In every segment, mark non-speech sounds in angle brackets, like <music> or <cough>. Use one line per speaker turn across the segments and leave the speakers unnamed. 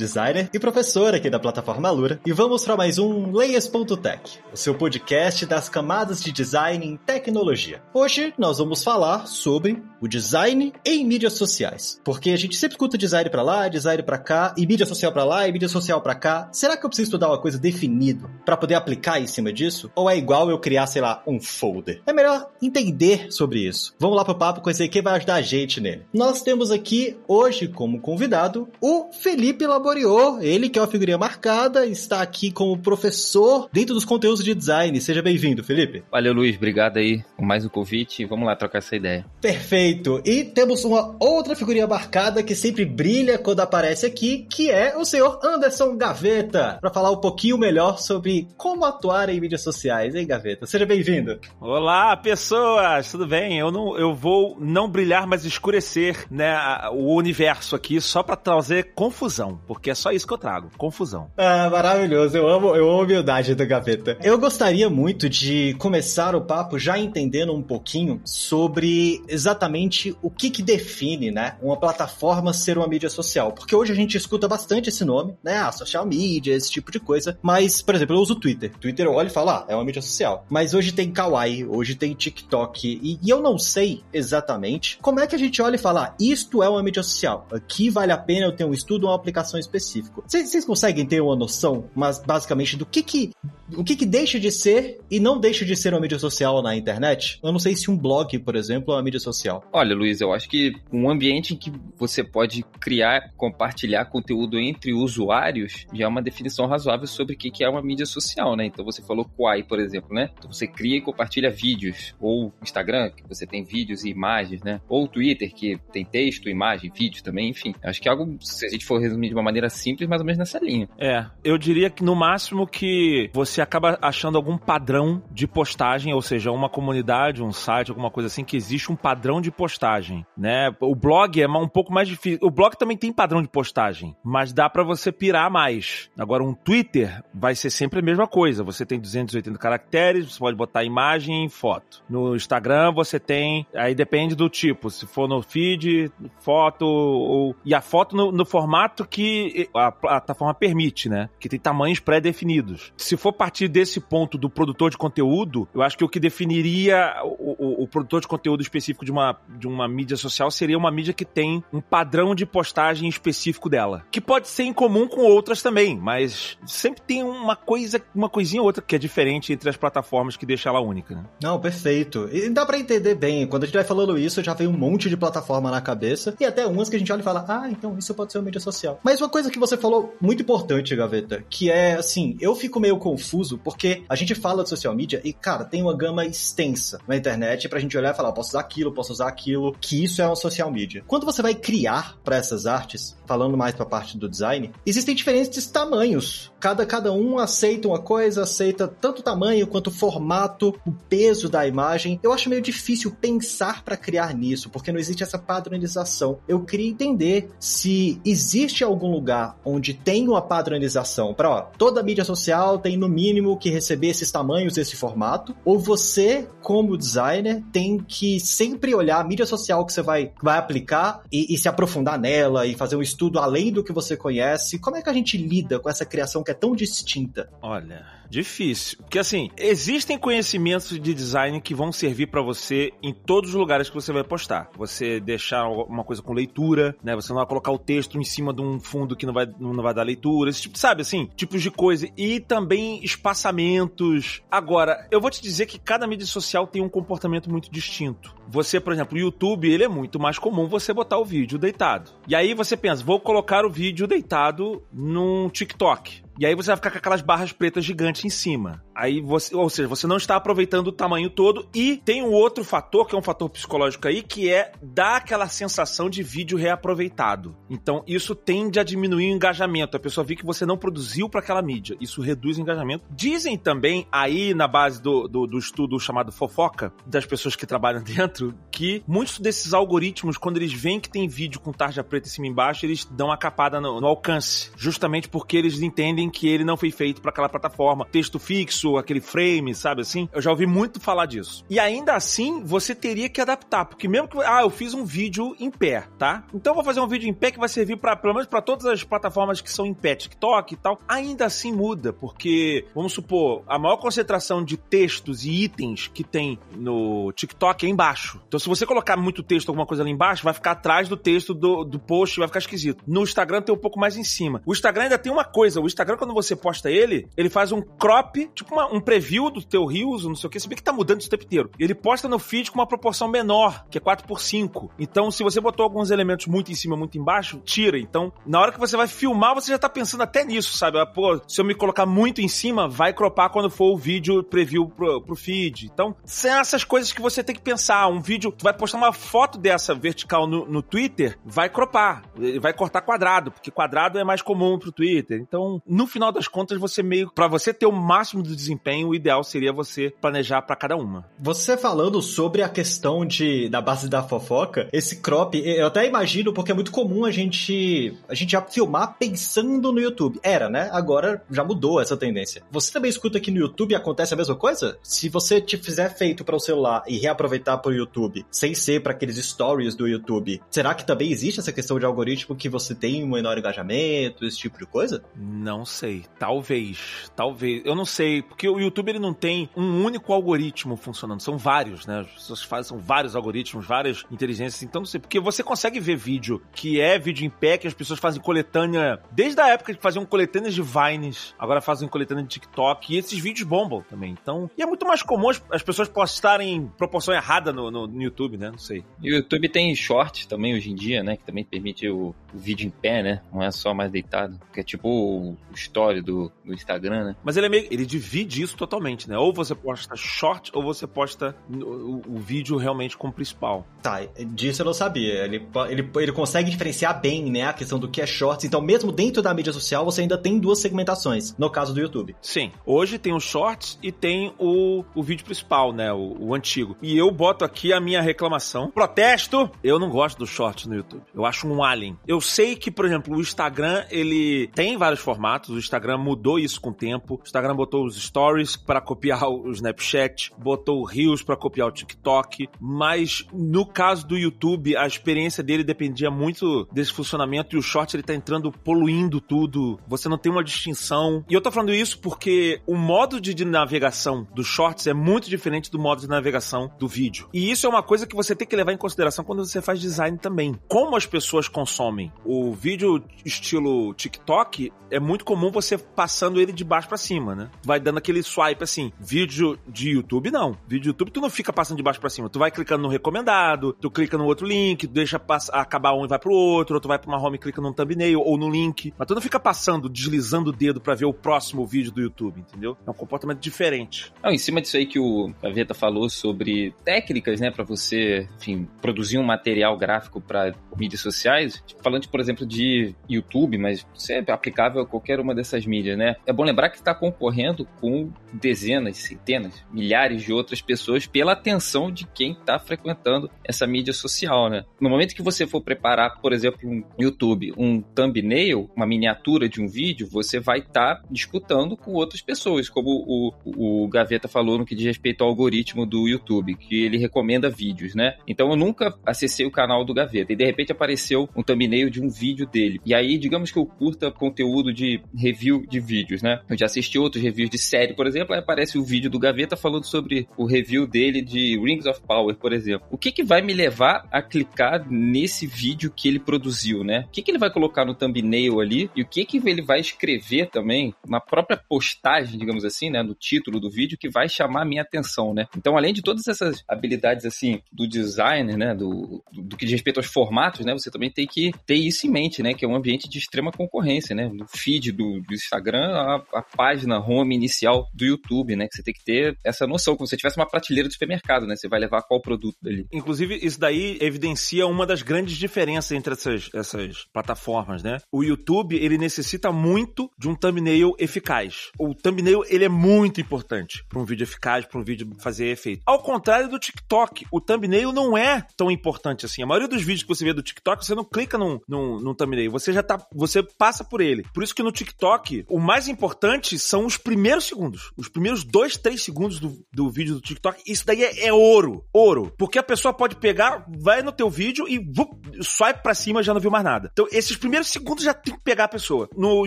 designer e professor aqui da plataforma Alura, e vamos para mais um Layers.tech, o seu podcast das camadas de design em tecnologia. Hoje nós vamos falar sobre o design em mídias sociais, porque a gente sempre escuta design para lá, design para cá, e mídia social para lá e mídia social para cá. Será que eu preciso estudar uma coisa definida para poder aplicar em cima disso? Ou é igual eu criar, sei lá, um folder? É melhor entender sobre isso. Vamos lá pro papo conhecer quem vai ajudar a gente nele. Nós temos aqui hoje como convidado o Felipe Ele que é uma figurinha marcada, está aqui como professor dentro dos conteúdos de design. Seja bem-vindo, Felipe.
Valeu, Luiz, obrigado aí por mais um convite. Vamos lá trocar essa ideia.
Perfeito. E temos uma outra figurinha marcada que sempre brilha quando aparece aqui, que é o senhor Anderson Gaveta, para falar um pouquinho melhor sobre como atuar em mídias sociais, hein, Gaveta? Seja bem-vindo.
Olá, pessoas, tudo bem? Eu não, eu vou não brilhar, mas escurecer, né, o universo aqui só para trazer confusão, porque é só isso que eu trago, confusão.
Ah, maravilhoso. Eu amo, eu amo a humildade do Gaveta. Eu gostaria muito de começar o papo já entendendo um pouquinho sobre exatamente o que que define, né, uma plataforma ser uma mídia social, porque hoje a gente escuta bastante esse nome, né, a social media, esse tipo de coisa, mas, por exemplo, eu uso o Twitter. Twitter eu olho e falo, ah, é uma mídia social. Mas hoje tem Kawaii, hoje tem TikTok, e, e eu não sei exatamente como é que a gente olha e fala, ah, isto é uma mídia social. Aqui vale a pena eu ter um estudo uma aplicação específica. Vocês conseguem ter uma noção, mas basicamente do que que o que, que deixa de ser e não deixa de ser uma mídia social na internet? Eu não sei se um blog, por exemplo, é uma mídia social.
Olha, Luiz, eu acho que um ambiente em que você pode criar, compartilhar conteúdo entre usuários já é uma definição razoável sobre o que é uma mídia social, né? Então você falou Quai, por exemplo, né? Então você cria e compartilha vídeos, ou Instagram, que você tem vídeos e imagens, né? Ou Twitter, que tem texto, imagem, vídeo também, enfim. Acho que é algo, se a gente for resumir de uma maneira simples, mais ou menos nessa linha.
É, eu diria que no máximo que você acaba achando algum padrão de postagem, ou seja, uma comunidade, um site, alguma coisa assim, que existe um padrão de postagem, né? O blog é um pouco mais difícil. O blog também tem padrão de postagem, mas dá para você pirar mais. Agora, um Twitter vai ser sempre a mesma coisa. Você tem 280 caracteres, você pode botar imagem e foto. No Instagram, você tem. Aí depende do tipo. Se for no feed, foto, ou. E a foto no, no formato que a plataforma permite, né? Que tem tamanhos pré-definidos. Se for partir desse ponto do produtor de conteúdo, eu acho que o que definiria o, o, o, produtor de conteúdo específico de uma, de uma mídia social seria uma mídia que tem um padrão de postagem específico dela. Que pode ser em comum com outras também, mas sempre tem uma coisa, uma coisinha ou outra que é diferente entre as plataformas que deixa ela única. Né?
Não, perfeito. E dá para entender bem. Quando a gente vai falando isso, já vem um monte de plataforma na cabeça e até umas que a gente olha e fala, ah, então isso pode ser uma mídia social. Mas uma coisa que você falou muito importante, Gaveta, que é assim, eu fico meio confuso porque a gente fala de social media e, cara, tem uma gama extensa na internet pra gente olhar e falar, posso usar aquilo, posso usar aquilo, que isso é uma social media. Quando você vai criar para essas artes, falando mais pra parte do design, existem diferentes tamanhos. Cada, cada um aceita uma coisa, aceita tanto o tamanho quanto o formato, o peso da imagem. Eu acho meio difícil pensar para criar nisso, porque não existe essa padronização. Eu queria entender se existe algum lugar onde tem uma padronização para, ó, toda mídia social tem no mínimo que receber esses tamanhos, esse formato, ou você, como designer, tem que sempre olhar a mídia social que você vai, vai aplicar e, e se aprofundar nela e fazer um estudo além do que você conhece. Como é que a gente lida com essa criação que é tão distinta?
Olha. Difícil. Porque assim, existem conhecimentos de design que vão servir para você em todos os lugares que você vai postar. Você deixar uma coisa com leitura, né? Você não vai colocar o texto em cima de um fundo que não vai, não vai dar leitura. Esse tipo, sabe assim? Tipos de coisa. E também espaçamentos. Agora, eu vou te dizer que cada mídia social tem um comportamento muito distinto. Você, por exemplo, o YouTube, ele é muito mais comum você botar o vídeo deitado. E aí você pensa, vou colocar o vídeo deitado num TikTok. E aí você vai ficar com aquelas barras pretas gigantes em cima. Aí você, ou seja, você não está aproveitando o tamanho todo e tem um outro fator, que é um fator psicológico aí, que é dar aquela sensação de vídeo reaproveitado. Então, isso tende a diminuir o engajamento. A pessoa vê que você não produziu para aquela mídia. Isso reduz o engajamento. Dizem também aí na base do, do, do estudo chamado fofoca, das pessoas que trabalham <laughs> dentro, que muitos desses algoritmos, quando eles veem que tem vídeo com tarja preta em cima e embaixo, eles dão uma capada no, no alcance. Justamente porque eles entendem que ele não foi feito para aquela plataforma. Texto fixo, aquele frame, sabe assim? Eu já ouvi muito falar disso. E ainda assim, você teria que adaptar, porque mesmo que. Ah, eu fiz um vídeo em pé, tá? Então eu vou fazer um vídeo em pé que vai servir para pelo menos para todas as plataformas que são em pé, TikTok e tal. Ainda assim muda, porque, vamos supor, a maior concentração de textos e itens que tem no TikTok é embaixo. Então, se você colocar muito texto, alguma coisa ali embaixo, vai ficar atrás do texto do, do post, vai ficar esquisito. No Instagram tem um pouco mais em cima. O Instagram ainda tem uma coisa, o Instagram, quando você posta ele, ele faz um crop, tipo uma, um preview do teu Reels, não sei o que, se bem que tá mudando isso o tempo inteiro. Ele posta no feed com uma proporção menor, que é 4 por 5 Então, se você botou alguns elementos muito em cima, muito embaixo, tira. Então, na hora que você vai filmar, você já tá pensando até nisso, sabe? Ah, pô, se eu me colocar muito em cima, vai cropar quando for o vídeo preview pro, pro feed. Então, são essas coisas que você tem que pensar. Um vídeo, tu vai postar uma foto dessa vertical no, no Twitter, vai cropar, vai cortar quadrado, porque quadrado é mais comum pro Twitter. Então, no final das contas, você meio, para você ter o máximo do desempenho, o ideal seria você planejar para cada uma.
Você falando sobre a questão de da base da fofoca, esse crop, eu até imagino porque é muito comum a gente a gente já filmar pensando no YouTube. Era, né? Agora já mudou essa tendência. Você também escuta que no YouTube acontece a mesma coisa? Se você te fizer feito para o celular e reaproveitar para o YouTube, sem ser para aqueles stories do YouTube, será que também existe essa questão de algoritmo que você tem um menor engajamento, esse tipo de coisa?
Não sei. Talvez. Talvez. Eu não sei, porque o YouTube ele não tem um único algoritmo funcionando. São vários, né? As pessoas fazem são vários algoritmos, várias inteligências. Então não sei, porque você consegue ver vídeo que é vídeo em pé, que as pessoas fazem coletânea desde a época que faziam coletâneas de Vines, agora fazem coletânea de TikTok, e esses vídeos bombam também. Então, e é muito mais comum as pessoas postarem em proporção errada no, no, no YouTube, né? Não sei.
E o YouTube tem short também hoje em dia, né? Que também permite o, o vídeo em pé, né? Não é só mais deitado. Que é tipo o, o story do, do Instagram, né?
Mas ele é meio, ele divide isso totalmente, né? Ou você posta short ou você posta o, o vídeo realmente como principal.
Tá, disso eu não sabia. Ele, ele, ele consegue diferenciar bem, né, a questão do que é shorts. Então, mesmo dentro da mídia social, você ainda tem duas segmentações, no caso do YouTube.
Sim. Hoje tem o shorts e tem o, o vídeo principal, né, o, o antigo. E eu boto aqui a minha reclamação. Protesto! Eu não gosto do shorts no YouTube. Eu acho um alien. Eu sei que, por exemplo, o Instagram, ele tem vários formatos. O Instagram mudou isso com o tempo. O Instagram botou os stories para copiar o Snapchat, botou o Reels para copiar o TikTok, mas no caso do YouTube, a experiência dele dependia muito desse funcionamento e o short ele tá entrando poluindo tudo. Você não tem uma distinção. E eu tô falando isso porque o modo de, de navegação dos shorts é muito diferente do modo de navegação do vídeo. E isso é uma coisa que você tem que levar em consideração quando você faz design também. Como as pessoas consomem o vídeo estilo TikTok, é muito comum você passando ele de baixo para cima, né? Vai dando aquele swipe assim. Vídeo de YouTube não. Vídeo de YouTube tu não fica passando de baixo para cima. Tu vai clicando no recomendado, tu clica no outro link, deixa acabar um e vai pro outro, ou tu vai pra uma home e clica num thumbnail ou no link. Mas tu não fica passando, deslizando o dedo para ver o próximo vídeo do YouTube, entendeu? É um comportamento diferente.
Não, em cima disso aí que o Gaveta falou sobre técnicas, né, para você, enfim, produzir um material gráfico para mídias sociais, tipo, falando, por exemplo, de YouTube, mas isso é aplicável a qualquer uma dessas mídias, né? É bom lembrar que está concorrendo com dezenas, centenas, milhares de outras pessoas pela atenção de quem está frequentando essa mídia social, né? No momento que você for preparar, por exemplo, um YouTube, um thumbnail, uma miniatura de um vídeo, você vai estar tá disputando com outras pessoas, como o, o Gaveta falou no que diz respeito ao algoritmo do YouTube, que ele recomenda vídeos, né? Então eu nunca acessei o canal do Gaveta e de repente apareceu um thumbnail de um vídeo dele. E aí, digamos que eu curta conteúdo de review de vídeos, né? Eu já assisti outros reviews de série, por exemplo, aí aparece o vídeo do Gaveta falando sobre o review dele de Rings of Power, por exemplo. O que que vai me levar a clicar nesse vídeo que ele produziu, né? O que que ele vai colocar no thumbnail ali e o que que ele vai escrever também na própria postagem, digamos assim, né, no título do vídeo que vai chamar a minha atenção, né? Então, além de todas essas habilidades assim do designer, né, do, do, do que diz respeito aos formatos, né, você também tem que ter isso em mente, né, que é um ambiente de extrema concorrência, né? No feed do, do Instagram a, a, página home inicial do YouTube, né? Que você tem que ter essa noção, como se você tivesse uma prateleira do supermercado, né? Você vai levar qual produto dali.
Inclusive, isso daí evidencia uma das grandes diferenças entre essas, essas plataformas, né? O YouTube, ele necessita muito de um thumbnail eficaz. O thumbnail, ele é muito importante para um vídeo eficaz, para um vídeo fazer efeito. Ao contrário do TikTok, o thumbnail não é tão importante assim. A maioria dos vídeos que você vê do TikTok, você não clica num, num, num thumbnail, você já tá, você passa por ele. Por isso que no TikTok, o mais importante são os primeiros segundos. Os primeiros dois, três segundos do, do vídeo do TikTok. Isso daí é, é ouro. Ouro. Porque a pessoa pode pegar, vai no teu vídeo e vup, swipe pra cima já não viu mais nada. Então, esses primeiros segundos já tem que pegar a pessoa. No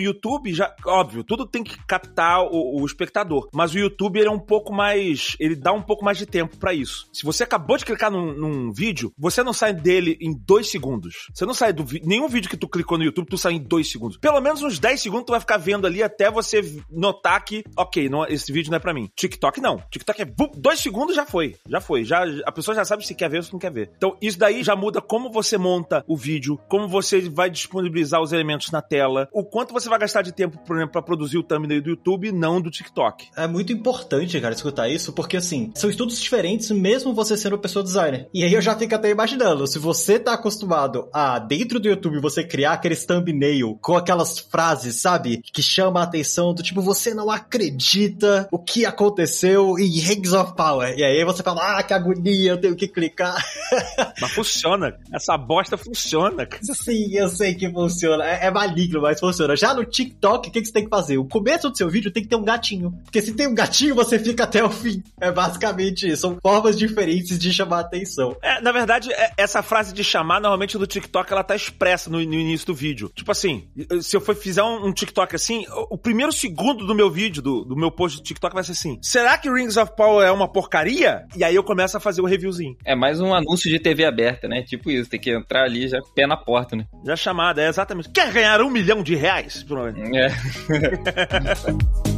YouTube, já, óbvio, tudo tem que captar o, o espectador. Mas o YouTube, ele é um pouco mais. Ele dá um pouco mais de tempo para isso. Se você acabou de clicar num, num, vídeo, você não sai dele em dois segundos. Você não sai do vídeo. Nenhum vídeo que tu clicou no YouTube, tu sai em dois segundos. Pelo menos uns 10 segundos tu vai ficar vendo ali até você notar que, ok, não, esse vídeo não é para mim. TikTok não. TikTok é dois segundos já foi. Já foi. Já, a pessoa já sabe se quer ver ou se não quer ver. Então, isso daí já muda como você monta o vídeo, como você vai disponibilizar os elementos na tela, o quanto você vai gastar de tempo, por exemplo, para produzir o thumbnail do YouTube e não do TikTok.
É muito importante, cara, escutar isso, porque assim, são estudos diferentes mesmo você sendo pessoa designer. E aí eu já fico até imaginando, se você tá acostumado a, dentro do YouTube, você criar aqueles thumbnail com aquelas frases, sabe? Que chama a atenção do tipo, você não acredita o que aconteceu em Rings of Power. E aí você fala, ah, que agonia, eu tenho que clicar. <laughs>
Mas funciona. Essa bosta funciona.
Sim, eu sei que funciona. É, é maligno, mas funciona. Já no TikTok, o que, que você tem que fazer? O começo do seu vídeo tem que ter um gatinho. Porque se tem um gatinho, você fica até o fim. É basicamente isso. São formas diferentes de chamar a atenção.
É, na verdade, é, essa frase de chamar, normalmente do TikTok, ela tá expressa no, no início do vídeo. Tipo assim, se eu for fizer um, um, TikTok assim, o, o primeiro segundo do meu vídeo, do, do meu post do TikTok, vai ser assim: será que Rings of Power é uma porcaria? E aí eu começo a fazer o reviewzinho.
É mais um anúncio de TV aberta, né? Tipo isso, tem que entrar ali já pé na porta, né?
Já chamada, é exatamente. Quer ganhar um milhão de reais?
É. <laughs>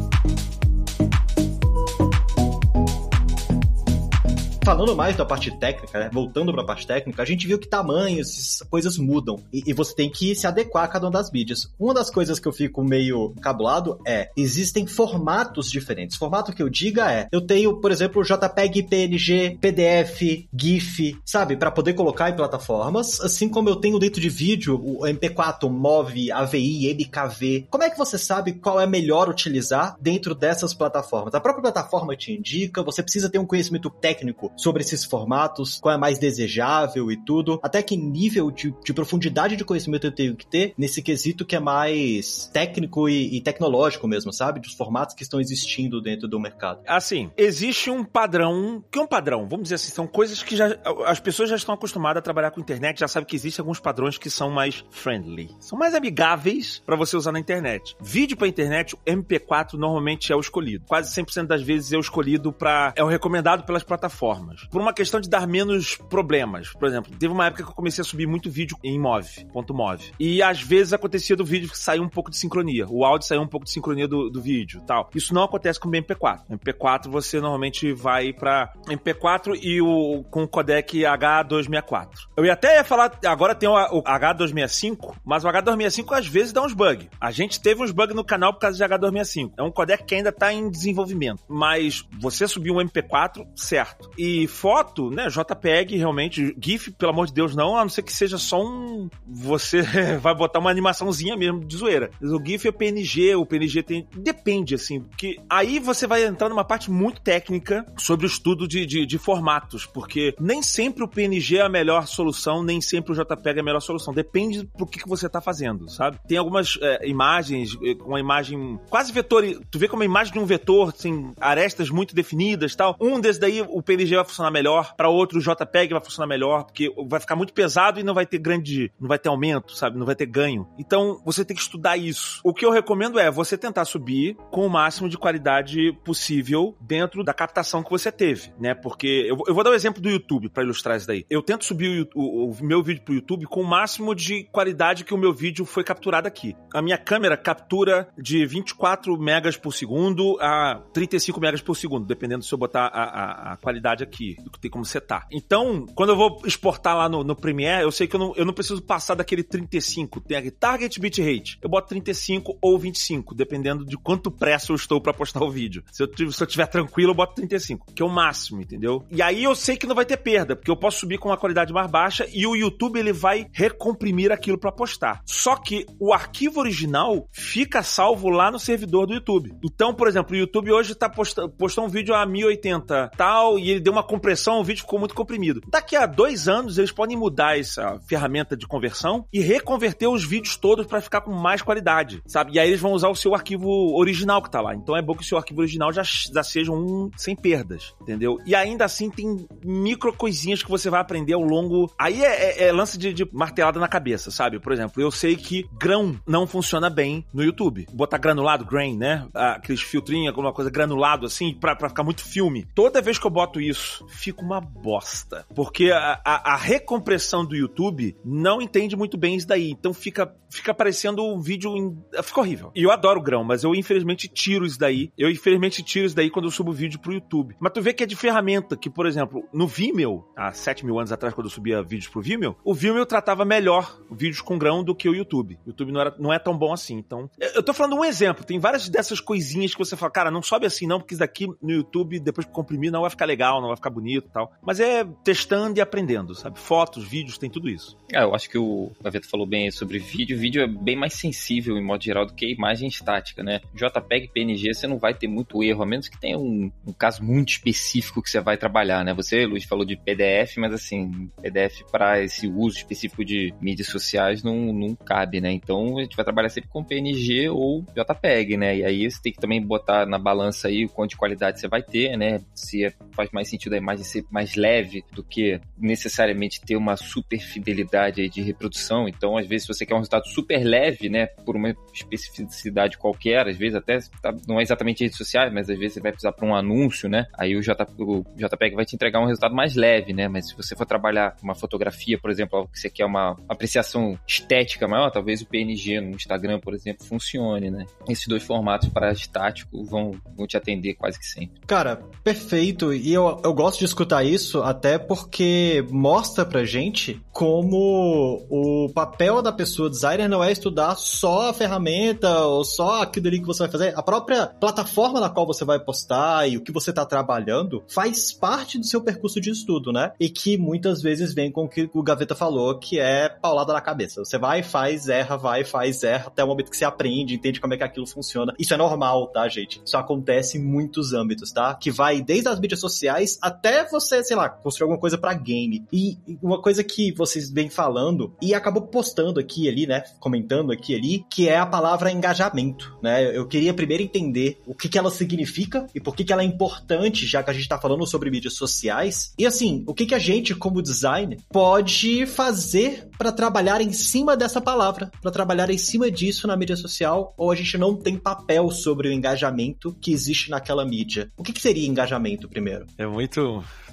falando mais da parte técnica, né? voltando para a parte técnica, a gente viu que tamanhos, coisas mudam e, e, você tem que se adequar a cada uma das mídias. Uma das coisas que eu fico meio cabulado é existem formatos diferentes. Formato que eu diga é, eu tenho, por exemplo, JPEG, PNG, PDF, GIF, sabe, para poder colocar em plataformas, assim como eu tenho dentro de vídeo o MP4, MOV, AVI, MKV. Como é que você sabe qual é melhor utilizar dentro dessas plataformas? A própria plataforma te indica, você precisa ter um conhecimento técnico sobre esses formatos, qual é mais desejável e tudo, até que nível de, de profundidade de conhecimento eu tenho que ter nesse quesito que é mais técnico e, e tecnológico mesmo, sabe? Dos formatos que estão existindo dentro do mercado.
Assim, existe um padrão, que é um padrão, vamos dizer assim, são coisas que já as pessoas já estão acostumadas a trabalhar com internet, já sabem que existem alguns padrões que são mais friendly, são mais amigáveis para você usar na internet. Vídeo para internet, o MP4 normalmente é o escolhido. Quase 100% das vezes é o escolhido para é o recomendado pelas plataformas Por uma questão de dar menos problemas. Por exemplo, teve uma época que eu comecei a subir muito vídeo em MOV, ponto .mov. E às vezes acontecia do vídeo que saía um pouco de sincronia. O áudio saiu um pouco de sincronia do, do vídeo tal. Isso não acontece com o MP4. MP4 você normalmente vai para MP4 e o com o codec H264. Eu ia até falar, agora tem o, o H265, mas o H265 às vezes dá uns bugs. A gente teve uns bugs no canal por causa de H265. É um codec que ainda tá em desenvolvimento. Mas você subiu um MP4, certo. E foto, né, JPEG realmente, GIF, pelo amor de Deus, não, a não ser que seja só um. Você <laughs> vai botar uma animaçãozinha mesmo de zoeira. O GIF é PNG, o PNG tem. Depende, assim, porque aí você vai entrar numa parte muito técnica sobre o estudo de, de, de formatos, porque nem sempre o PNG é a melhor solução, nem sempre o JPEG é a melhor solução. Depende do que, que você tá fazendo, sabe? Tem algumas é, imagens, é, uma imagem quase vetor. Tu vê como a imagem de um vetor, assim, arestas muito definidas tal. Um desses daí, o PNG vai funcionar melhor, para outro JPEG vai funcionar melhor, porque vai ficar muito pesado e não vai ter grande, não vai ter aumento, sabe? Não vai ter ganho. Então, você tem que estudar isso. O que eu recomendo é você tentar subir com o máximo de qualidade possível dentro da captação que você teve, né? Porque eu, eu vou dar o um exemplo do YouTube para ilustrar isso daí. Eu tento subir o, o, o meu vídeo pro YouTube com o máximo de qualidade que o meu vídeo foi capturado aqui. A minha câmera captura de 24 megas por segundo a 35 megas por segundo, dependendo se eu botar a, a, a qualidade aqui, do que tem como setar. Então, quando eu vou exportar lá no, no Premiere, eu sei que eu não, eu não preciso passar daquele 35. Tem aqui target bitrate. Eu boto 35 ou 25, dependendo de quanto pressa eu estou para postar o vídeo. Se eu, se eu tiver tranquilo, eu boto 35, que é o máximo, entendeu? E aí eu sei que não vai ter perda, porque eu posso subir com uma qualidade mais baixa e o YouTube ele vai recomprimir aquilo para postar. Só que o arquivo original fica salvo lá no servidor do YouTube. Então, por exemplo, o YouTube hoje tá postando postou um vídeo a 1080 tal e ele deu uma compressão, o vídeo ficou muito comprimido. Daqui a dois anos eles podem mudar essa ferramenta de conversão e reconverter os vídeos todos para ficar com mais qualidade, sabe? E aí eles vão usar o seu arquivo original que tá lá. Então é bom que o seu arquivo original já, já seja um sem perdas, entendeu? E ainda assim tem micro coisinhas que você vai aprender ao longo. Aí é, é, é lance de, de, martelada na cabeça, sabe? Por exemplo, eu sei que grão não funciona bem no YouTube. Botar granulado, grain, né? Aqueles filtrinhos, alguma coisa granulado assim, pra, pra ficar muito filme. Toda vez que eu boto isso, fica uma bosta. Porque a, a, a recompressão do YouTube não entende muito bem isso daí. Então fica, fica parecendo um vídeo. Em... Fica horrível. E eu adoro grão, mas eu infelizmente tiro isso daí. Eu infelizmente tiro isso daí quando eu subo vídeo pro YouTube. Mas tu vê que é de ferramenta, que, por exemplo, no Vimeo, há 7 mil anos atrás, quando eu subia vídeos pro Vimeo, o Vimeo tratava melhor vídeos com grão do que o YouTube. O YouTube não, era, não é tão bom assim. Então, eu tô falando um exemplo. Tem várias dessas coisinhas que você fala, cara, não sobe assim não, porque isso daqui no YouTube, depois que comprimir, não vai ficar legal, não vai ficar bonito e tal. Mas é testando e aprendendo, sabe? Fotos, vídeos, tem tudo isso.
É, eu acho que o Gaveta falou bem sobre vídeo. O vídeo é bem mais sensível, em modo geral, do que imagem estática, né? JPEG, PNG, você não vai ter muito erro, a menos que tenha um, um caso muito específico que você vai trabalhar, né? Você, Luiz, falou de PDF, mas assim, PDF para esse uso específico de mídias sociais não, não cabe, né? Então a gente vai trabalhar sempre com PNG ou JPEG, né? E aí você tem que também botar na balança aí o quanto de qualidade você vai ter, né? Se é, faz mais sentido a imagem ser mais leve do que necessariamente ter uma super fidelidade aí de reprodução. Então, às vezes, se você quer um resultado super leve, né? Por uma especificidade qualquer, às vezes até tá, não é exatamente redes sociais, mas às vezes você vai precisar para um anúncio, né? Aí o, J, o JPEG vai te entregar um resultado mais leve, né? Mas se você for trabalhar uma fotografia, por exemplo, que você quer uma apreciação estética maior, talvez o PNG no Instagram, por exemplo, funcione, né? Esses dois formatos para estático vão, vão te atender quase que sempre.
Cara, perfeito. E eu, eu gosto de escutar isso até porque mostra pra gente como o papel da pessoa designer não é estudar só a ferramenta ou só aquilo ali que você vai fazer. A própria plataforma na qual você vai postar e o que você tá trabalhando faz parte do seu percurso de estudo, né? E que muitas vezes vem com o que o Gaveta falou, que é paulada na cabeça. Você vai, faz, erra, vai, faz, erra, até o momento que você aprende, entende como é que aquilo funciona. Isso é normal, tá, gente? Isso acontece em muitos âmbitos, tá? Que vai desde as mídias sociais até você, sei lá, construir alguma coisa para game. E uma coisa que vocês vêm falando e acabou postando aqui ali, né? Comentando aqui ali, que é a palavra engajamento, né? Eu queria primeiro entender o que, que ela significa e por que, que ela é importante, já que a gente tá falando sobre mídias sociais. E assim, o que, que a gente, como designer, pode fazer para trabalhar em cima dessa palavra, para trabalhar em cima disso na mídia social, ou a gente não tem papel sobre o engajamento que existe naquela mídia. O que, que seria engajamento primeiro?
É muito,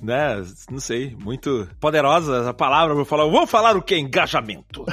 né, não sei, muito poderosa a palavra pra falar, vou falar o que? Engajamento.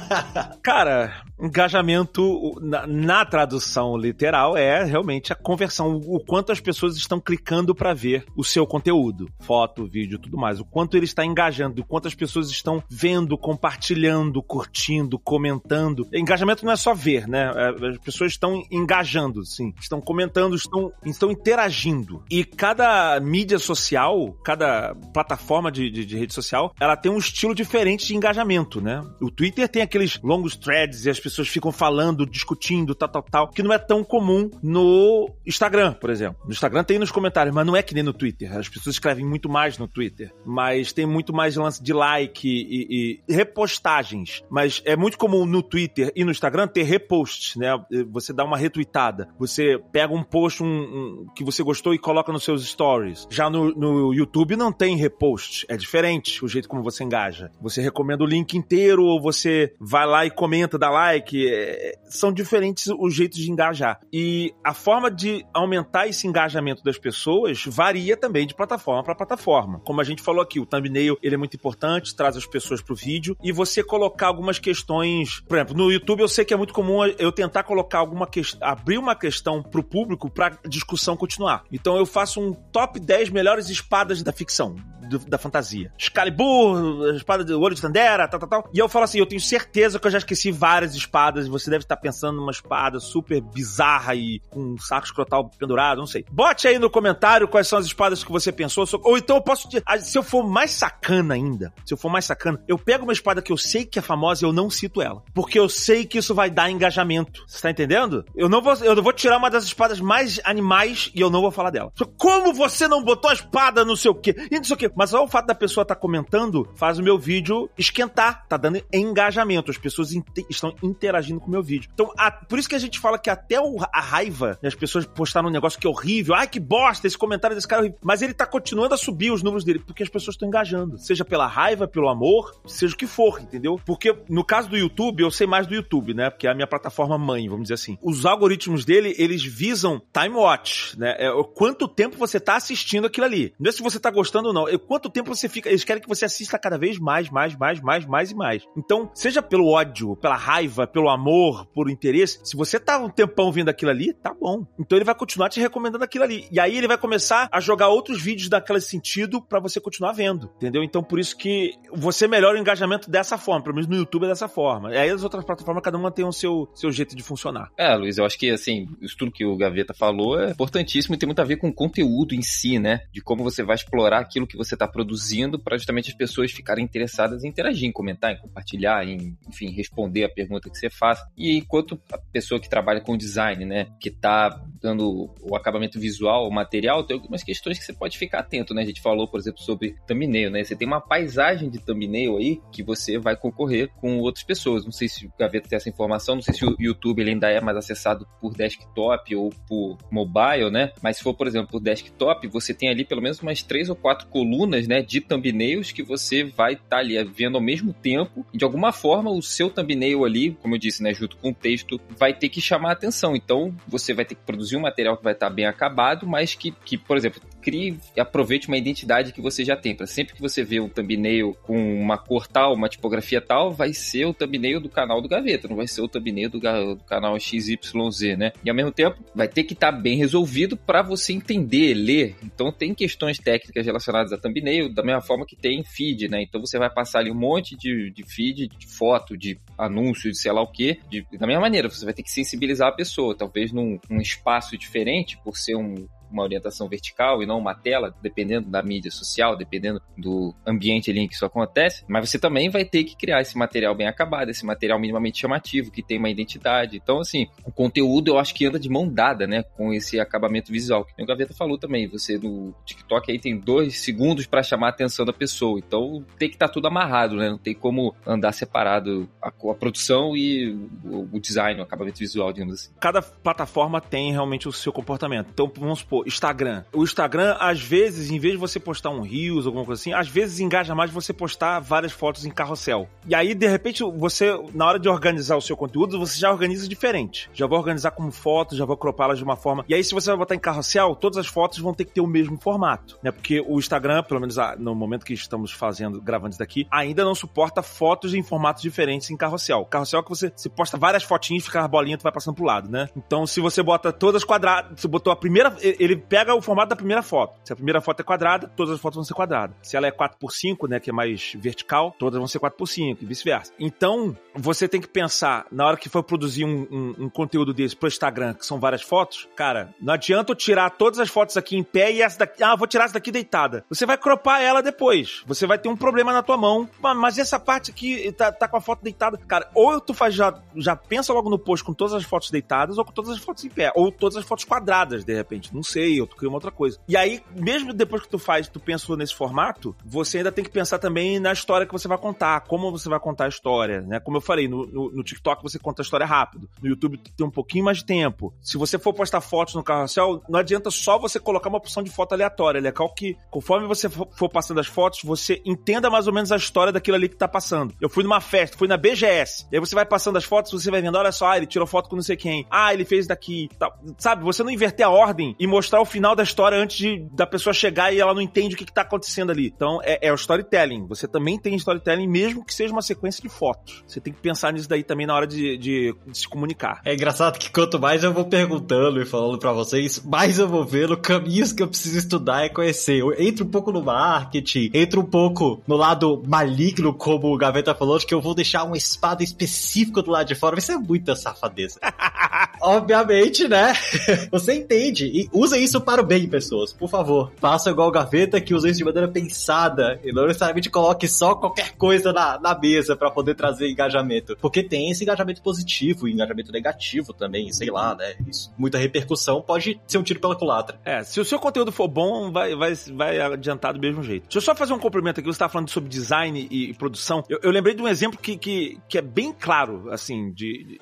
<laughs> Cara, engajamento na, na, tradução literal é realmente a conversão, o quanto as pessoas estão clicando para ver o seu conteúdo, foto, vídeo, tudo mais, o quanto ele está engajando, o quanto as pessoas estão vendo, compartilhando, curtindo, comentando. Engajamento não é só ver, né? É, as pessoas estão engajando, sim, estão comentando, estão, estão interagindo. E cada mídia social, cada plataforma de, de, de rede social, ela tem um estilo diferente de engajamento, né? O Twitter tem aqueles longos threads e as pessoas ficam falando, discutindo, tal, tal, tal, que não é tão comum no Instagram, por exemplo. No Instagram tem nos comentários, mas não é que nem no Twitter. As pessoas escrevem muito mais no Twitter, mas tem muito mais lance de like e, e repostagens. Mas é muito comum no Twitter e no Instagram ter reposts, né? Você dá uma retweetada, você pega um post um, um, que você gostou e coloca nos seus stories. Já no, no YouTube não tem repost, é diferente o jeito como você engaja. Você recomenda o link inteiro ou você vai lá e comenta, dá like like, é, são diferentes os jeitos de engajar. E a forma de aumentar esse engajamento das pessoas varia também de plataforma para plataforma. Como a gente falou aqui, o thumbnail ele é muito importante, traz as pessoas pro vídeo e você colocar algumas questões, por exemplo, no YouTube eu sei que é muito comum eu tentar colocar alguma questão, abrir uma questão pro público para discussão continuar. Então eu faço um top 10 melhores espadas da ficção do, da fantasia. Excalibur, espada do olho de Tandera, tal, tal, tal. E eu falo assim, eu tenho certeza que eu já esqueci várias espadas, você deve estar pensando numa espada super bizarra e com um saco escrotal pendurado, não sei. Bote aí no comentário quais são as espadas que você pensou, ou então eu posso, ah, se eu for mais sacana ainda, se eu for mais sacana, eu pego uma espada que eu sei que é famosa e eu não cito ela. Porque eu sei que isso vai dar engajamento. Você tá entendendo? Eu não vou, eu vou tirar uma das espadas mais animais e eu não vou falar dela. Como você não botou a espada no seu quê? E não sei o quê. Mas só o fato da pessoa estar tá comentando faz o meu vídeo esquentar, tá dando engajamento. As pessoas estão interagindo com o meu vídeo. Então, a, por isso que a gente fala que até o, a raiva, né, as pessoas postaram um negócio que é horrível, ai que bosta, esse comentário desse cara é horrível. Mas ele tá continuando a subir os números dele, porque as pessoas estão engajando. Seja pela raiva, pelo amor, seja o que for, entendeu? Porque no caso do YouTube, eu sei mais do YouTube, né? Porque é a minha plataforma mãe, vamos dizer assim. Os algoritmos dele, eles visam time watch, né? É, quanto tempo você tá assistindo aquilo ali. Não é se você tá gostando ou não. É quanto tempo você fica. Eles querem que você assista cada vez mais, mais, mais, mais, mais e mais. Então, seja pelo ódio, pela raiva, pelo amor, por interesse, se você tá um tempão vendo aquilo ali, tá bom. Então ele vai continuar te recomendando aquilo ali. E aí ele vai começar a jogar outros vídeos daquele sentido para você continuar vendo. Entendeu? Então por isso que você melhora o engajamento dessa forma. Pelo menos no YouTube é dessa forma. E aí as outras plataformas, cada uma tem o seu, seu jeito de funcionar.
É, Luiz, eu acho que assim, isso tudo que o Gaveta falou é importantíssimo e tem muito a ver com o conteúdo em si, né? De como você vai explorar aquilo que você tá produzindo produzindo para justamente as pessoas ficarem interessadas em interagir, em comentar, em compartilhar, em, enfim, responder a pergunta que você faz. E enquanto a pessoa que trabalha com design, né, que está dando o acabamento visual, o material, tem algumas questões que você pode ficar atento, né? A gente falou, por exemplo, sobre thumbnail, né? Você tem uma paisagem de thumbnail aí que você vai concorrer com outras pessoas. Não sei se o Gaveta tem essa informação, não sei se o YouTube ele ainda é mais acessado por desktop ou por mobile, né? Mas se for, por exemplo, por desktop, você tem ali pelo menos umas três ou quatro colunas, né, de thumbnails que você vai estar tá ali vendo ao mesmo tempo. De alguma forma, o seu thumbnail ali, como eu disse, né, junto com o texto, vai ter que chamar a atenção. Então, você vai ter que produzir um material que vai estar bem acabado, mas que, que por exemplo, crie e aproveite uma identidade que você já tem. Para sempre que você vê um thumbnail com uma cor tal, uma tipografia tal, vai ser o thumbnail do canal do Gaveta, não vai ser o thumbnail do, do canal XYZ, né? E ao mesmo tempo, vai ter que estar tá bem resolvido para você entender, ler. Então, tem questões técnicas relacionadas a thumbnail, da mesma forma que tem feed, né? Então, você vai passar ali um monte de, de feed, de foto, de anúncio, de sei lá o que, da mesma maneira, você vai ter que sensibilizar a pessoa, talvez num, num espaço diferente, por ser um, uma orientação vertical e não uma tela, dependendo da mídia social, dependendo do ambiente ali em que isso acontece, mas você também vai ter que criar esse material bem acabado, esse material minimamente chamativo, que tem uma identidade. Então, assim, o conteúdo eu acho que anda de mão dada, né, com esse acabamento visual. Que o Gaveta falou também, você no TikTok aí tem dois segundos para chamar a atenção da pessoa, então tem que estar tá tudo amarrado, né, não tem como andar separado a, a produção e o, o design, o acabamento visual, digamos assim.
Cada plataforma tem realmente o seu comportamento. Então, vamos supor, Instagram. O Instagram, às vezes, em vez de você postar um Reels, alguma coisa assim, às vezes engaja mais você postar várias fotos em carrossel. E aí, de repente, você, na hora de organizar o seu conteúdo, você já organiza diferente. Já vou organizar como fotos, já vou cropá-las de uma forma. E aí, se você vai botar em carrossel, todas as fotos vão ter que ter o mesmo formato, né? Porque o Instagram, pelo menos no momento que estamos fazendo, gravando isso daqui, ainda não suporta fotos em formatos diferentes em carrossel. Carrossel é que você, você posta várias fotinhas, fica a bolinha, tu vai passando pro lado, né? Então, se você bota todas quadradas, você botou a primeira, ele pega o formato da primeira foto. Se a primeira foto é quadrada, todas as fotos vão ser quadradas. Se ela é 4x5, né, que é mais vertical, todas vão ser 4x5 e vice-versa. Então, você tem que pensar, na hora que for produzir um, um, um conteúdo desse pro Instagram, que são várias fotos, cara, não adianta eu tirar todas as fotos aqui em pé e essa daqui, ah, vou tirar essa daqui deitada. Você vai cropar ela depois. Você vai ter um problema na tua mão. Mas essa parte aqui tá, tá com a foto deitada. Cara, ou tu faz já, já pensa logo no post com todas as fotos deitadas ou com todas as fotos em pé. Ou todas as fotos quadradas, de repente. Não sei sei, ou tu cria uma outra coisa. E aí, mesmo depois que tu faz, tu pensou nesse formato, você ainda tem que pensar também na história que você vai contar, como você vai contar a história, né? Como eu falei, no, no, no TikTok você conta a história rápido, no YouTube tu tem um pouquinho mais de tempo. Se você for postar fotos no carrossel, não adianta só você colocar uma opção de foto aleatória, é legal que conforme você for passando as fotos, você entenda mais ou menos a história daquilo ali que tá passando. Eu fui numa festa, fui na BGS, e aí você vai passando as fotos, você vai vendo, olha só, ah, ele tirou foto com não sei quem, ah, ele fez daqui, tá. sabe? Você não inverter a ordem e mostrar o final da história antes de, da pessoa chegar e ela não entende o que, que tá acontecendo ali. Então, é, é o storytelling. Você também tem storytelling, mesmo que seja uma sequência de fotos. Você tem que pensar nisso daí também na hora de, de, de se comunicar.
É engraçado que quanto mais eu vou perguntando e falando para vocês, mais eu vou vendo caminhos que eu preciso estudar e conhecer. Eu entro um pouco no marketing, entro um pouco no lado maligno, como o Gaveta falou, de que eu vou deixar uma espada específica do lado de fora. Isso é muita safadeza. <laughs> Obviamente, né? <laughs> Você entende. E usa isso para o bem, pessoas. Por favor, faça igual Gaveta, que usa isso de maneira pensada. E não necessariamente coloque só qualquer coisa na, na mesa para poder trazer engajamento. Porque tem esse engajamento positivo e engajamento negativo também, sei lá, né? Isso, muita repercussão pode ser um tiro pela culatra.
É, se o seu conteúdo for bom, vai, vai, vai adiantar do mesmo jeito. Deixa eu só fazer um complemento aqui. Você estava falando sobre design e, e produção. Eu, eu, lembrei de um exemplo que, que, que é bem claro, assim, de, de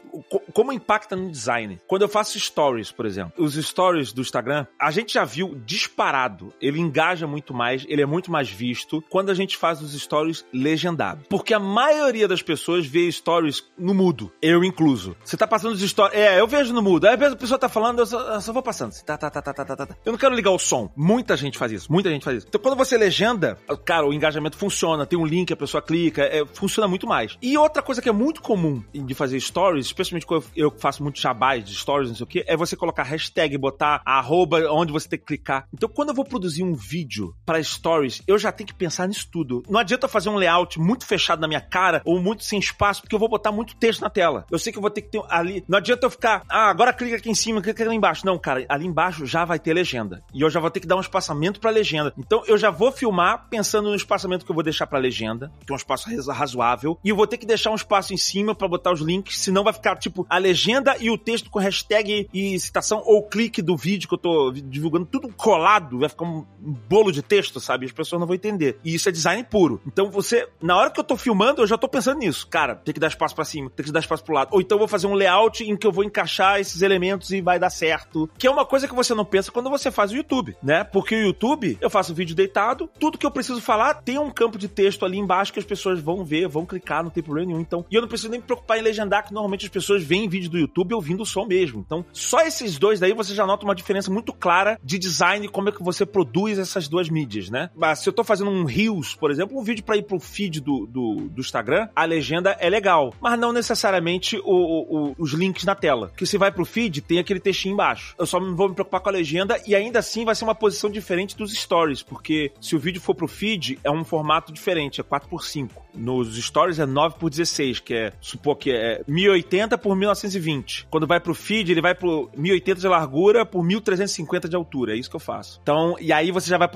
como impacta no design. Quando eu faço stories, por exemplo, os stories do Instagram, a gente já viu disparado. Ele engaja muito mais, ele é muito mais visto quando a gente faz os stories legendados. Porque a maioria das pessoas vê stories no mudo, eu incluso. Você tá passando os stories. É, eu vejo no mudo. Aí a pessoa tá falando, eu só, eu só vou passando. Tá, tá, tá, tá, tá, tá, tá. Eu não quero ligar o som. Muita gente faz isso, muita gente faz isso. Então quando você legenda, cara, o engajamento funciona, tem um link, a pessoa clica, é, funciona muito mais. E outra coisa que é muito comum de fazer stories, especialmente quando eu faço muito jabás de stories, não sei o que, é você colocar hashtag, botar arroba onde você tem que clicar. Então, quando eu vou produzir um vídeo para stories, eu já tenho que pensar nisso tudo. Não adianta fazer um layout muito fechado na minha cara ou muito sem espaço, porque eu vou botar muito texto na tela. Eu sei que eu vou ter que ter ali. Não adianta eu ficar, ah, agora clica aqui em cima, clica ali embaixo. Não, cara, ali embaixo já vai ter legenda. E eu já vou ter que dar um espaçamento pra legenda. Então, eu já vou filmar pensando no espaçamento que eu vou deixar pra legenda, que é um espaço razoável. E eu vou ter que deixar um espaço em cima para botar os links, senão vai ficar tipo a legenda e o texto com hashtag e citação ou clique do vídeo que eu tô divulgando, tudo colado, vai ficar um bolo de texto, sabe? As pessoas não vão entender. E isso é design puro. Então você, na hora que eu tô filmando, eu já tô pensando nisso. Cara, tem que dar espaço para cima, tem que dar espaço pro lado. Ou então eu vou fazer um layout em que eu vou encaixar esses elementos e vai dar certo. Que é uma coisa que você não pensa quando você faz o YouTube, né? Porque o YouTube, eu faço vídeo deitado, tudo que eu preciso falar tem um campo de texto ali embaixo que as pessoas vão ver, vão clicar, não tem problema nenhum. Então, e eu não preciso nem me preocupar em legendar, que normalmente as pessoas veem vídeo do YouTube ouvindo o som mesmo. Então, só esses dois daí você já nota uma diferença muito clara de design como é que você produz essas duas mídias, né? Mas se eu tô fazendo um Reels, por exemplo, um vídeo para ir pro feed do, do, do, Instagram, a legenda é legal, mas não necessariamente o, o, os links na tela. Que se vai pro feed, tem aquele textinho embaixo. Eu só vou me preocupar com a legenda e ainda assim vai ser uma posição diferente dos stories, porque se o vídeo for pro feed, é um formato diferente, é 4x5. Nos stories é 9x16, que é, supor que é 1080 por 1920. Quando vai pro feed, ele vai pro 1080 de largura por 1350 de altura. É isso que eu faço. Então, e aí você já vai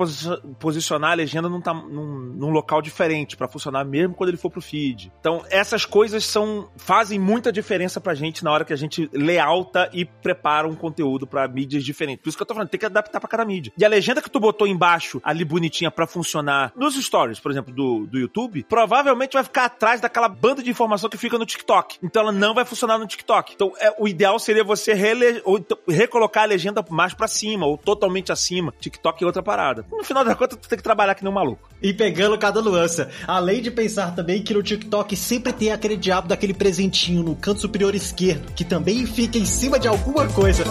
posicionar a legenda num, num, num local diferente para funcionar mesmo quando ele for pro feed. Então, essas coisas são fazem muita diferença pra gente na hora que a gente lê alta e prepara um conteúdo para mídias diferentes. Por isso que eu tô falando, tem que adaptar para cada mídia. E a legenda que tu botou embaixo ali bonitinha para funcionar nos stories, por exemplo, do, do YouTube, provavelmente vai ficar atrás daquela banda de informação que fica no TikTok. Então ela não vai funcionar no TikTok. Então é, o ideal seria você rele, então, recolocar a legenda mais para cima ou totalmente acima. TikTok é outra parada. No final da conta, tu tem que trabalhar que nem um maluco.
E pegando cada nuance. Além de pensar também que no TikTok sempre tem aquele diabo daquele presentinho no canto superior esquerdo, que também fica em cima de alguma coisa.